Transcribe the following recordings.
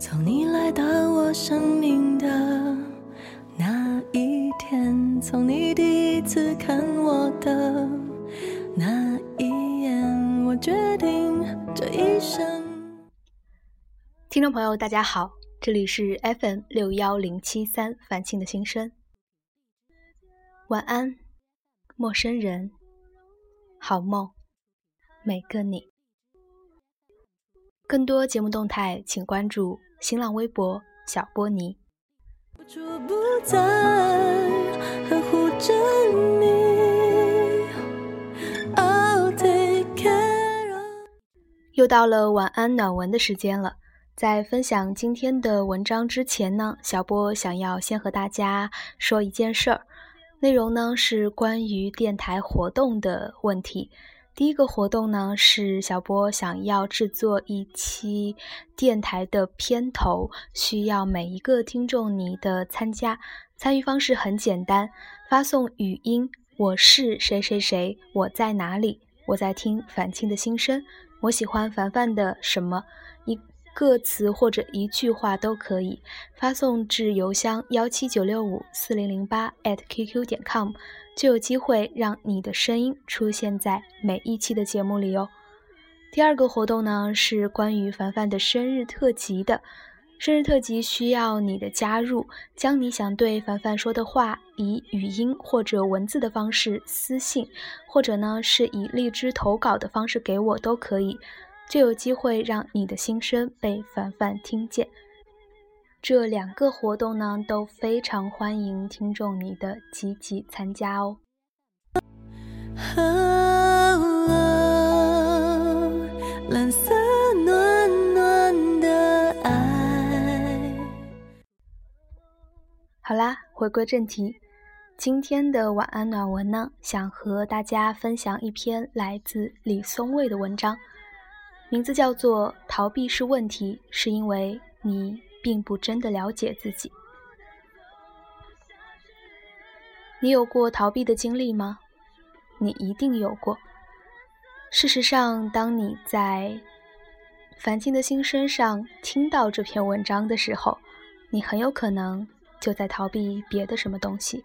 从你来到我生命的那一天，从你第一次看我的那一眼，我决定这一生。听众朋友，大家好，这里是 FM 六幺零七三凡庆的心声。晚安，陌生人，好梦，每个你。更多节目动态，请关注新浪微博小波尼。又到了晚安暖文的时间了。在分享今天的文章之前呢，小波想要先和大家说一件事儿，内容呢是关于电台活动的问题。第一个活动呢，是小波想要制作一期电台的片头，需要每一个听众你的参加。参与方式很简单，发送语音：“我是谁谁谁，我在哪里，我在听反清的心声，我喜欢凡凡的什么。”一个词或者一句话都可以，发送至邮箱幺七九六五四零零八 @QQ 点 com。就有机会让你的声音出现在每一期的节目里哦。第二个活动呢是关于凡凡的生日特辑的，生日特辑需要你的加入，将你想对凡凡说的话以语音或者文字的方式私信，或者呢是以荔枝投稿的方式给我都可以，就有机会让你的心声被凡凡听见。这两个活动呢，都非常欢迎听众你的积极参加哦。蓝色暖暖的爱。好啦，回归正题，今天的晚安暖文呢，想和大家分享一篇来自李松蔚的文章，名字叫做《逃避是问题，是因为你》。并不真的了解自己。你有过逃避的经历吗？你一定有过。事实上，当你在凡清的心声上听到这篇文章的时候，你很有可能就在逃避别的什么东西。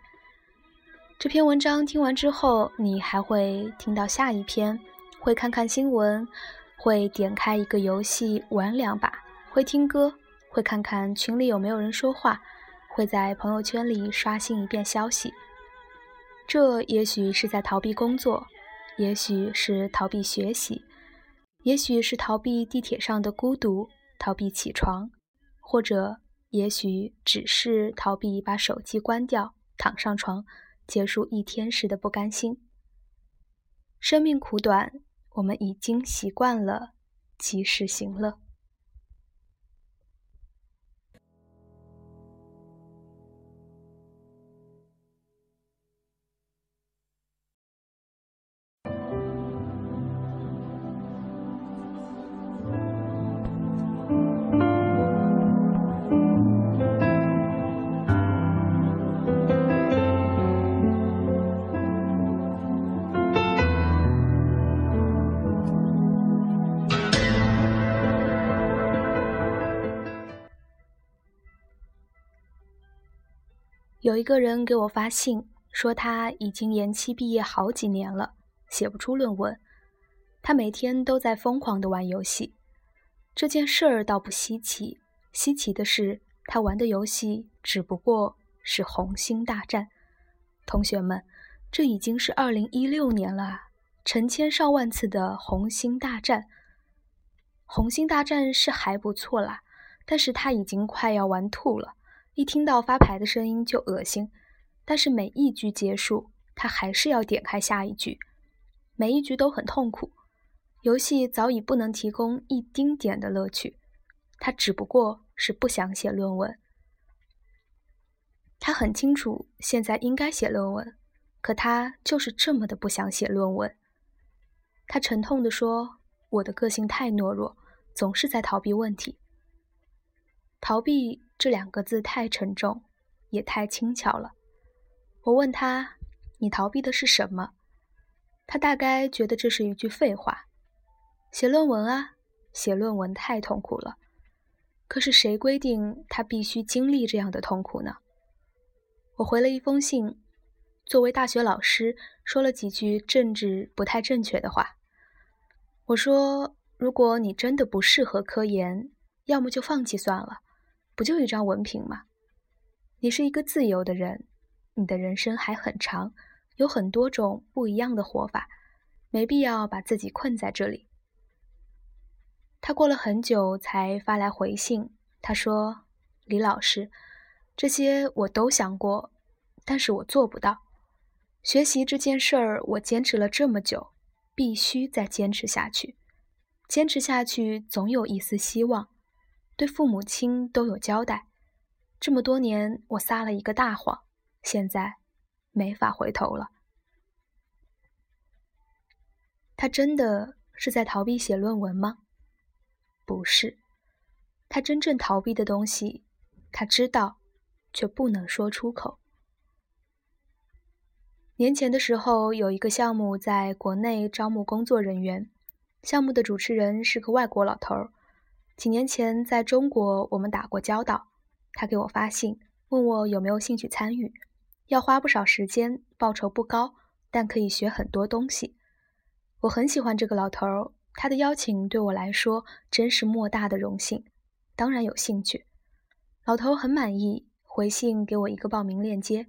这篇文章听完之后，你还会听到下一篇，会看看新闻，会点开一个游戏玩两把，会听歌。会看看群里有没有人说话，会在朋友圈里刷新一遍消息。这也许是在逃避工作，也许是逃避学习，也许是逃避地铁上的孤独，逃避起床，或者也许只是逃避把手机关掉，躺上床，结束一天时的不甘心。生命苦短，我们已经习惯了及时行乐。有一个人给我发信，说他已经延期毕业好几年了，写不出论文。他每天都在疯狂的玩游戏。这件事儿倒不稀奇，稀奇的是他玩的游戏只不过是《红星大战》。同学们，这已经是二零一六年了，成千上万次的《红星大战》。《红星大战》是还不错啦，但是他已经快要玩吐了。一听到发牌的声音就恶心，但是每一局结束，他还是要点开下一局，每一局都很痛苦。游戏早已不能提供一丁点的乐趣，他只不过是不想写论文。他很清楚现在应该写论文，可他就是这么的不想写论文。他沉痛地说：“我的个性太懦弱，总是在逃避问题，逃避。”这两个字太沉重，也太轻巧了。我问他：“你逃避的是什么？”他大概觉得这是一句废话。写论文啊，写论文太痛苦了。可是谁规定他必须经历这样的痛苦呢？我回了一封信，作为大学老师，说了几句政治不太正确的话。我说：“如果你真的不适合科研，要么就放弃算了，不就一张文凭吗？你是一个自由的人，你的人生还很长，有很多种不一样的活法，没必要把自己困在这里。”他过了很久才发来回信。他说：“李老师，这些我都想过，但是我做不到。学习这件事儿，我坚持了这么久，必须再坚持下去。坚持下去，总有一丝希望，对父母亲都有交代。这么多年，我撒了一个大谎，现在没法回头了。”他真的是在逃避写论文吗？不是，他真正逃避的东西，他知道，却不能说出口。年前的时候，有一个项目在国内招募工作人员，项目的主持人是个外国老头儿。几年前在中国，我们打过交道，他给我发信，问我有没有兴趣参与，要花不少时间，报酬不高，但可以学很多东西。我很喜欢这个老头儿。他的邀请对我来说真是莫大的荣幸，当然有兴趣。老头很满意，回信给我一个报名链接。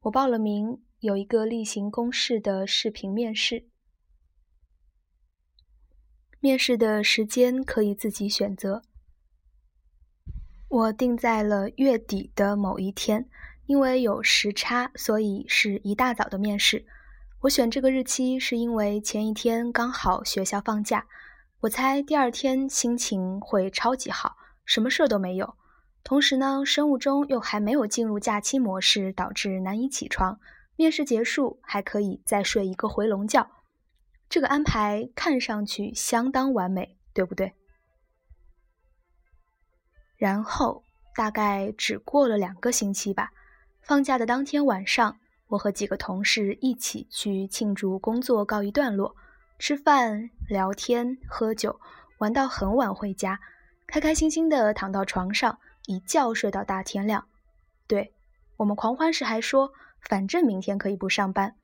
我报了名，有一个例行公事的视频面试。面试的时间可以自己选择，我定在了月底的某一天，因为有时差，所以是一大早的面试。我选这个日期是因为前一天刚好学校放假，我猜第二天心情会超级好，什么事儿都没有。同时呢，生物钟又还没有进入假期模式，导致难以起床。面试结束还可以再睡一个回笼觉，这个安排看上去相当完美，对不对？然后大概只过了两个星期吧，放假的当天晚上。我和几个同事一起去庆祝工作告一段落，吃饭、聊天、喝酒，玩到很晚回家，开开心心的躺到床上，一觉睡到大天亮。对我们狂欢时还说，反正明天可以不上班。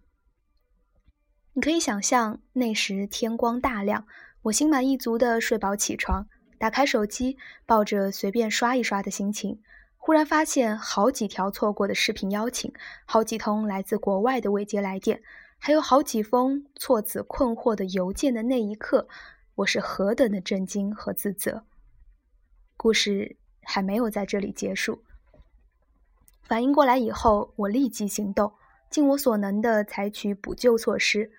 你可以想象那时天光大亮，我心满意足的睡饱起床，打开手机，抱着随便刷一刷的心情。忽然发现好几条错过的视频邀请，好几通来自国外的未接来电，还有好几封措辞困惑的邮件的那一刻，我是何等的震惊和自责。故事还没有在这里结束。反应过来以后，我立即行动，尽我所能的采取补救措施。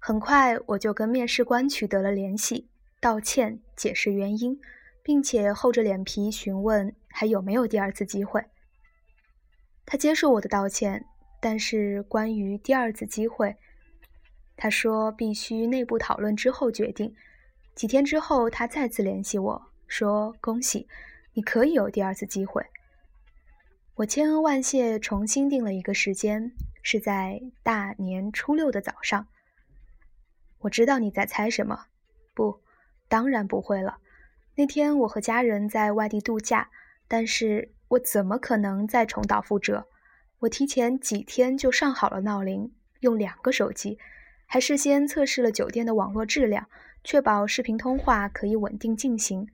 很快，我就跟面试官取得了联系，道歉，解释原因。并且厚着脸皮询问还有没有第二次机会。他接受我的道歉，但是关于第二次机会，他说必须内部讨论之后决定。几天之后，他再次联系我说：“恭喜，你可以有第二次机会。”我千恩万谢，重新定了一个时间，是在大年初六的早上。我知道你在猜什么，不，当然不会了。那天我和家人在外地度假，但是我怎么可能再重蹈覆辙？我提前几天就上好了闹铃，用两个手机，还事先测试了酒店的网络质量，确保视频通话可以稳定进行。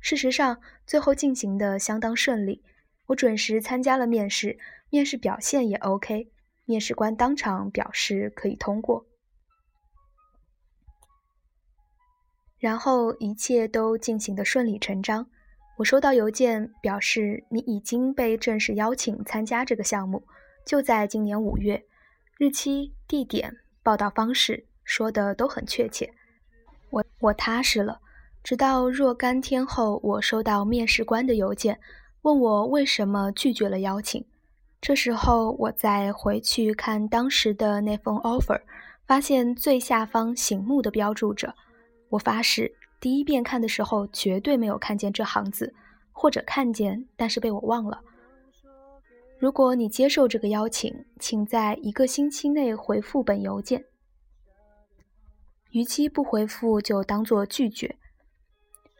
事实上，最后进行的相当顺利。我准时参加了面试，面试表现也 OK，面试官当场表示可以通过。然后一切都进行的顺理成章。我收到邮件表示你已经被正式邀请参加这个项目，就在今年五月，日期、地点、报道方式说的都很确切。我我踏实了。直到若干天后，我收到面试官的邮件，问我为什么拒绝了邀请。这时候我再回去看当时的那封 offer，发现最下方醒目的标注着。我发誓，第一遍看的时候绝对没有看见这行字，或者看见，但是被我忘了。如果你接受这个邀请，请在一个星期内回复本邮件。逾期不回复就当做拒绝。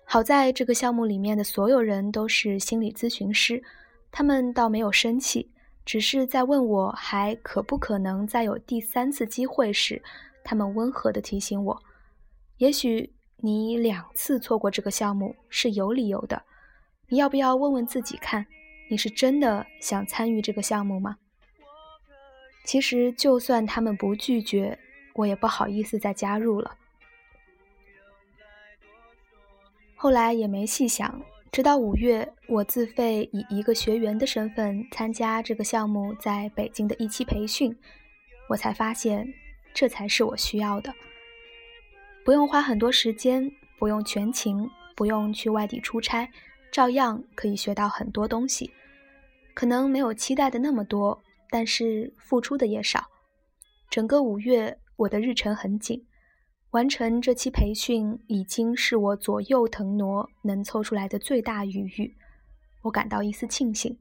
好在这个项目里面的所有人都是心理咨询师，他们倒没有生气，只是在问我还可不可能再有第三次机会时，他们温和地提醒我：也许你两次错过这个项目是有理由的，你要不要问问自己看，你是真的想参与这个项目吗？其实，就算他们不拒绝，我也不好意思再加入了。后来也没细想，直到五月，我自费以一个学员的身份参加这个项目在北京的一期培训，我才发现，这才是我需要的。不用花很多时间，不用全勤，不用去外地出差，照样可以学到很多东西。可能没有期待的那么多，但是付出的也少。整个五月，我的日程很紧。完成这期培训已经是我左右腾挪能凑出来的最大余裕，我感到一丝庆幸。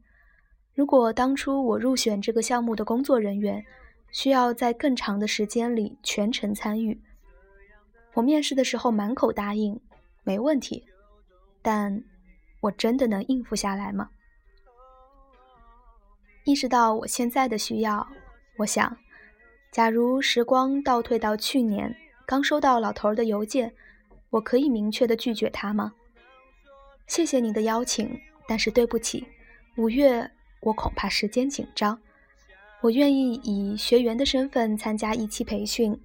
如果当初我入选这个项目的工作人员，需要在更长的时间里全程参与，我面试的时候满口答应，没问题，但我真的能应付下来吗？意识到我现在的需要，我想，假如时光倒退到去年。刚收到老头儿的邮件，我可以明确的拒绝他吗？谢谢你的邀请，但是对不起，五月我恐怕时间紧张。我愿意以学员的身份参加一期培训，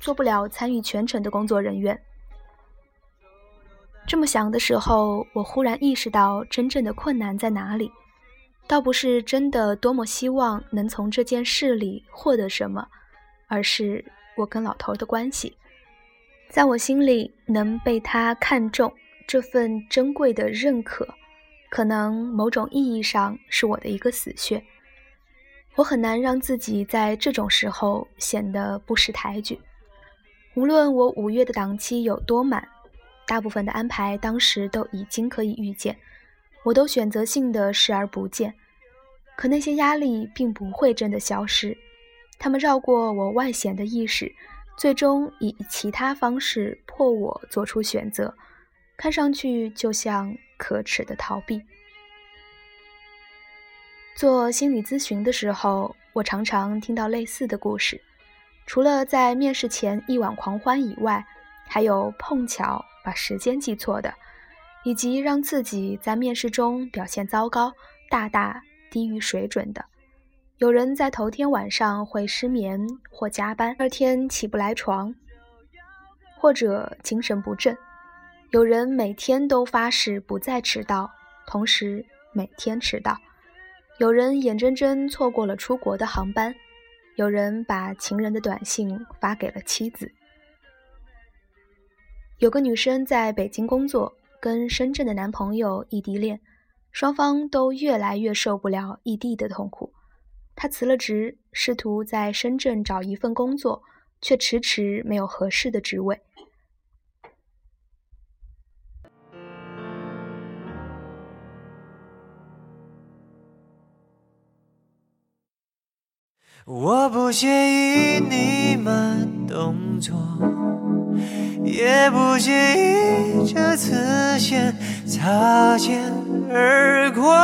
做不了参与全程的工作人员。这么想的时候，我忽然意识到真正的困难在哪里，倒不是真的多么希望能从这件事里获得什么，而是我跟老头的关系。在我心里，能被他看中，这份珍贵的认可，可能某种意义上是我的一个死穴。我很难让自己在这种时候显得不识抬举。无论我五月的档期有多满，大部分的安排当时都已经可以预见，我都选择性的视而不见。可那些压力并不会真的消失，他们绕过我外显的意识。最终以其他方式迫我做出选择，看上去就像可耻的逃避。做心理咨询的时候，我常常听到类似的故事，除了在面试前一晚狂欢以外，还有碰巧把时间记错的，以及让自己在面试中表现糟糕、大大低于水准的。有人在头天晚上会失眠或加班，第二天起不来床，或者精神不振；有人每天都发誓不再迟到，同时每天迟到；有人眼睁睁错过了出国的航班；有人把情人的短信发给了妻子。有个女生在北京工作，跟深圳的男朋友异地恋，双方都越来越受不了异地的痛苦。她辞了职，试图在深圳找一份工作，却迟迟没有合适的职位。我不介意你慢动作，也不介意这次先擦肩而过。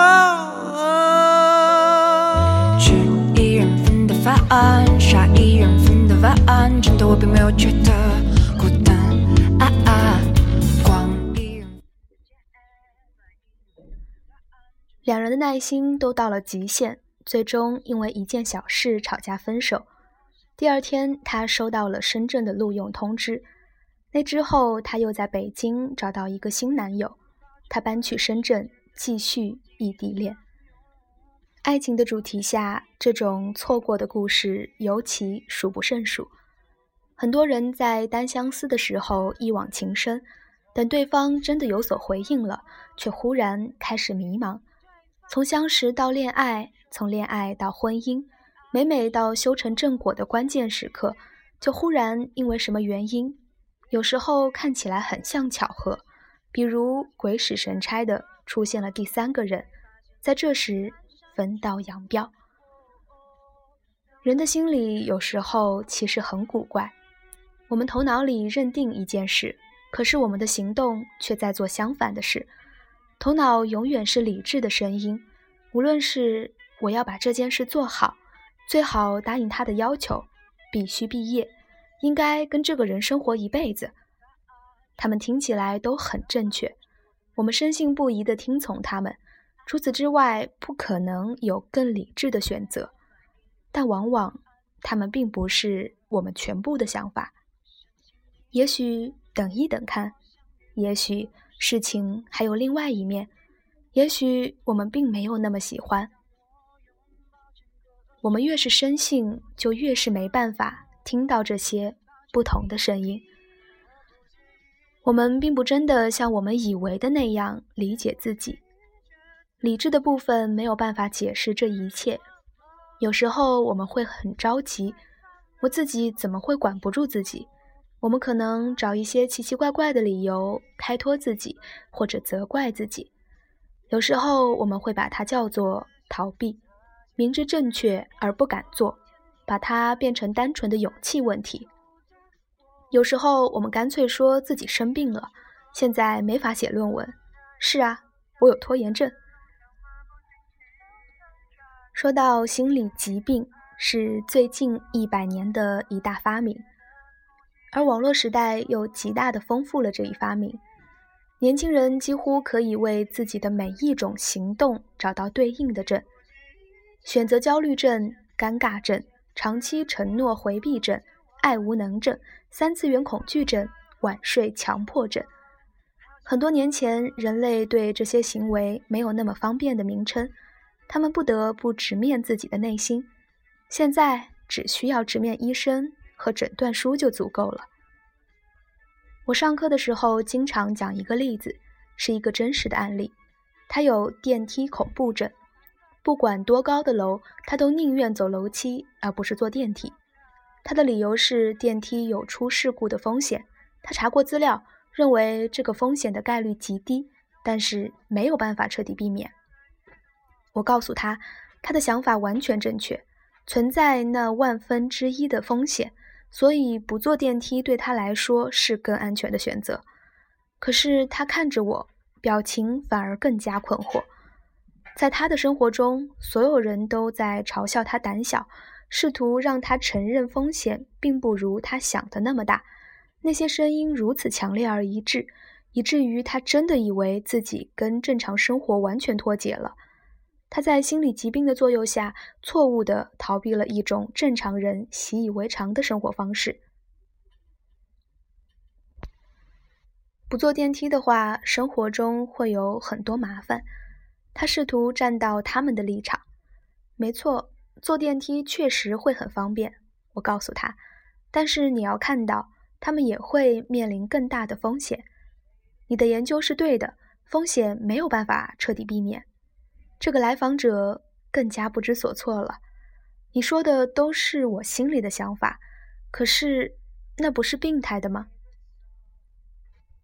吃一人份的饭，杀一人份的晚，真的我并没有觉得孤单。啊啊，光一人。两人的耐心都到了极限。最终因为一件小事吵架分手。第二天，他收到了深圳的录用通知。那之后，他又在北京找到一个新男友，他搬去深圳继续异地恋。爱情的主题下，这种错过的故事尤其数不胜数。很多人在单相思的时候一往情深，等对方真的有所回应了，却忽然开始迷茫。从相识到恋爱，从恋爱到婚姻，每每到修成正果的关键时刻，就忽然因为什么原因，有时候看起来很像巧合，比如鬼使神差的出现了第三个人，在这时。分道扬镳，人的心里有时候其实很古怪。我们头脑里认定一件事，可是我们的行动却在做相反的事。头脑永远是理智的声音，无论是我要把这件事做好，最好答应他的要求，必须毕业，应该跟这个人生活一辈子，他们听起来都很正确，我们深信不疑地听从他们。除此之外，不可能有更理智的选择，但往往他们并不是我们全部的想法。也许等一等看，也许事情还有另外一面，也许我们并没有那么喜欢。我们越是深信，就越是没办法听到这些不同的声音。我们并不真的像我们以为的那样理解自己。理智的部分没有办法解释这一切，有时候我们会很着急，我自己怎么会管不住自己？我们可能找一些奇奇怪怪的理由开脱自己，或者责怪自己。有时候我们会把它叫做逃避，明知正确而不敢做，把它变成单纯的勇气问题。有时候我们干脆说自己生病了，现在没法写论文。是啊，我有拖延症。说到心理疾病，是最近一百年的一大发明，而网络时代又极大的丰富了这一发明。年轻人几乎可以为自己的每一种行动找到对应的症：选择焦虑症、尴尬症、长期承诺回避症、爱无能症、三次元恐惧症、晚睡强迫症。很多年前，人类对这些行为没有那么方便的名称。他们不得不直面自己的内心，现在只需要直面医生和诊断书就足够了。我上课的时候经常讲一个例子，是一个真实的案例。他有电梯恐怖症，不管多高的楼，他都宁愿走楼梯而不是坐电梯。他的理由是电梯有出事故的风险，他查过资料，认为这个风险的概率极低，但是没有办法彻底避免。我告诉他，他的想法完全正确，存在那万分之一的风险，所以不坐电梯对他来说是更安全的选择。可是他看着我，表情反而更加困惑。在他的生活中，所有人都在嘲笑他胆小，试图让他承认风险并不如他想的那么大。那些声音如此强烈而一致，以至于他真的以为自己跟正常生活完全脱节了。他在心理疾病的作用下，错误地逃避了一种正常人习以为常的生活方式。不坐电梯的话，生活中会有很多麻烦。他试图站到他们的立场。没错，坐电梯确实会很方便。我告诉他，但是你要看到，他们也会面临更大的风险。你的研究是对的，风险没有办法彻底避免。这个来访者更加不知所措了。你说的都是我心里的想法，可是那不是病态的吗？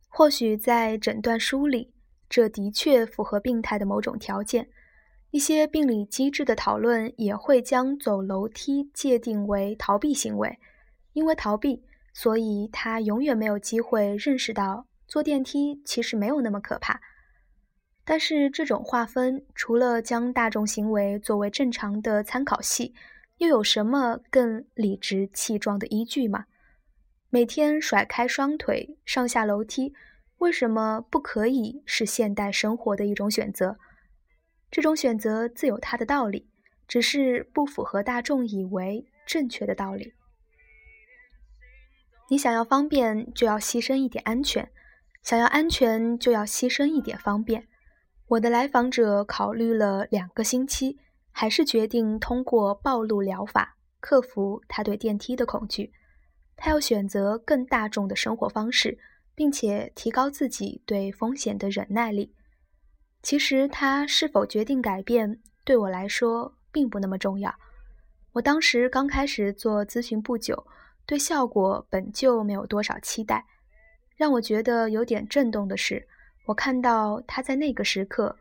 或许在诊断书里，这的确符合病态的某种条件。一些病理机制的讨论也会将走楼梯界定为逃避行为，因为逃避，所以他永远没有机会认识到坐电梯其实没有那么可怕。但是这种划分，除了将大众行为作为正常的参考系，又有什么更理直气壮的依据吗？每天甩开双腿上下楼梯，为什么不可以是现代生活的一种选择？这种选择自有它的道理，只是不符合大众以为正确的道理。你想要方便，就要牺牲一点安全；想要安全，就要牺牲一点方便。我的来访者考虑了两个星期，还是决定通过暴露疗法克服他对电梯的恐惧。他要选择更大众的生活方式，并且提高自己对风险的忍耐力。其实，他是否决定改变，对我来说并不那么重要。我当时刚开始做咨询不久，对效果本就没有多少期待。让我觉得有点震动的是。我看到他在那个时刻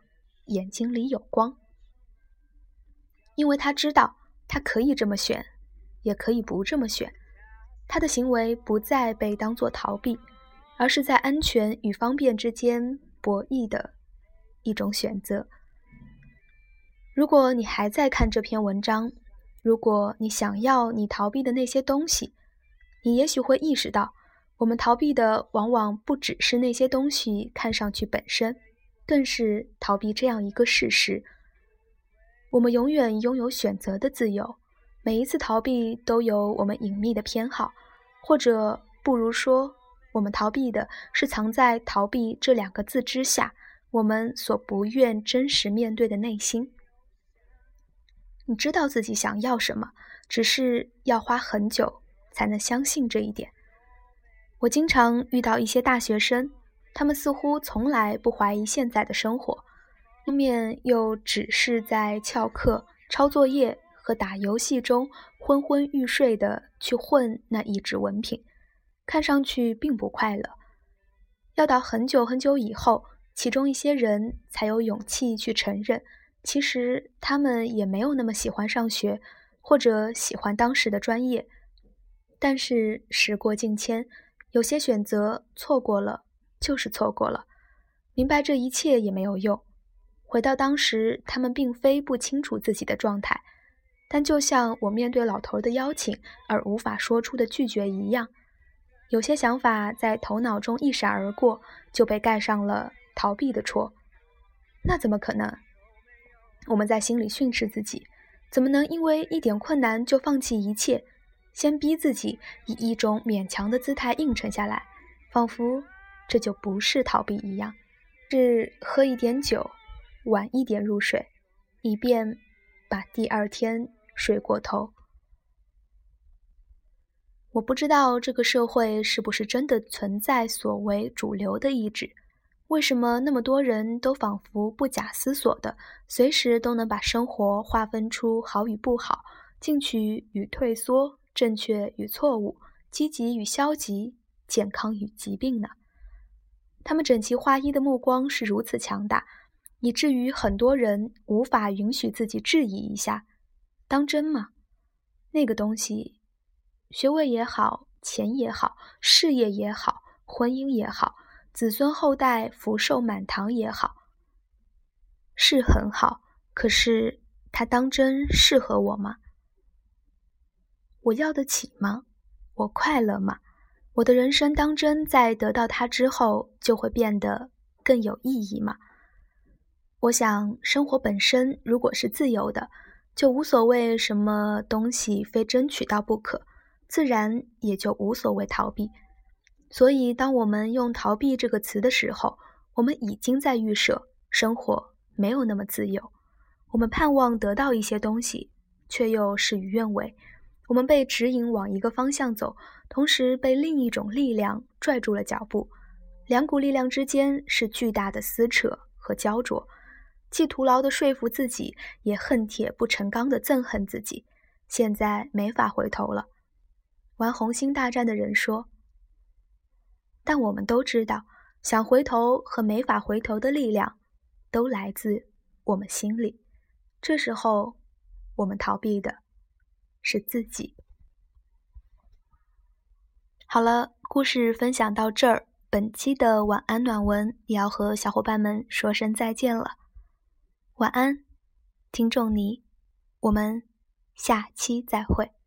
眼睛里有光，因为他知道他可以这么选，也可以不这么选。他的行为不再被当作逃避，而是在安全与方便之间博弈的一种选择。如果你还在看这篇文章，如果你想要你逃避的那些东西，你也许会意识到，我们逃避的往往不只是那些东西看上去本身，更是逃避这样一个事实：我们永远拥有选择的自由。每一次逃避都有我们隐秘的偏好，或者不如说，我们逃避的是藏在“逃避”这两个字之下，我们所不愿真实面对的内心。你知道自己想要什么，只是要花很久才能相信这一点。我经常遇到一些大学生，他们似乎从来不怀疑现在的生活，后面又只是在翘课、抄作业。和打游戏中昏昏欲睡的去混那一纸文凭，看上去并不快乐。要到很久很久以后，其中一些人才有勇气去承认，其实他们也没有那么喜欢上学，或者喜欢当时的专业。但是时过境迁，有些选择错过了就是错过了，明白这一切也没有用。回到当时，他们并非不清楚自己的状态。但就像我面对老头的邀请而无法说出的拒绝一样，有些想法在头脑中一闪而过，就被盖上了逃避的戳。那怎么可能？我们在心里训斥自己，怎么能因为一点困难就放弃一切？先逼自己以一种勉强的姿态应承下来，仿佛这就不是逃避一样，是喝一点酒，晚一点入睡，以便把第二天。睡过头，我不知道这个社会是不是真的存在所谓主流的意志？为什么那么多人都仿佛不假思索的，随时都能把生活划分出好与不好、进取与退缩、正确与错误、积极与消极、健康与疾病呢？他们整齐划一的目光是如此强大，以至于很多人无法允许自己质疑一下。当真吗？那个东西，学位也好，钱也好，事业也好，婚姻也好，子孙后代福寿满堂也好，是很好。可是，它当真适合我吗？我要得起吗？我快乐吗？我的人生当真在得到它之后就会变得更有意义吗？我想，生活本身如果是自由的。就无所谓什么东西非争取到不可，自然也就无所谓逃避。所以，当我们用“逃避”这个词的时候，我们已经在预设生活没有那么自由。我们盼望得到一些东西，却又事与愿违。我们被指引往一个方向走，同时被另一种力量拽住了脚步。两股力量之间是巨大的撕扯和焦灼。既徒劳地说服自己，也恨铁不成钢地憎恨自己。现在没法回头了。玩红星大战的人说：“但我们都知道，想回头和没法回头的力量，都来自我们心里。这时候，我们逃避的是自己。”好了，故事分享到这儿，本期的晚安暖文也要和小伙伴们说声再见了。晚安，听众你，我们下期再会。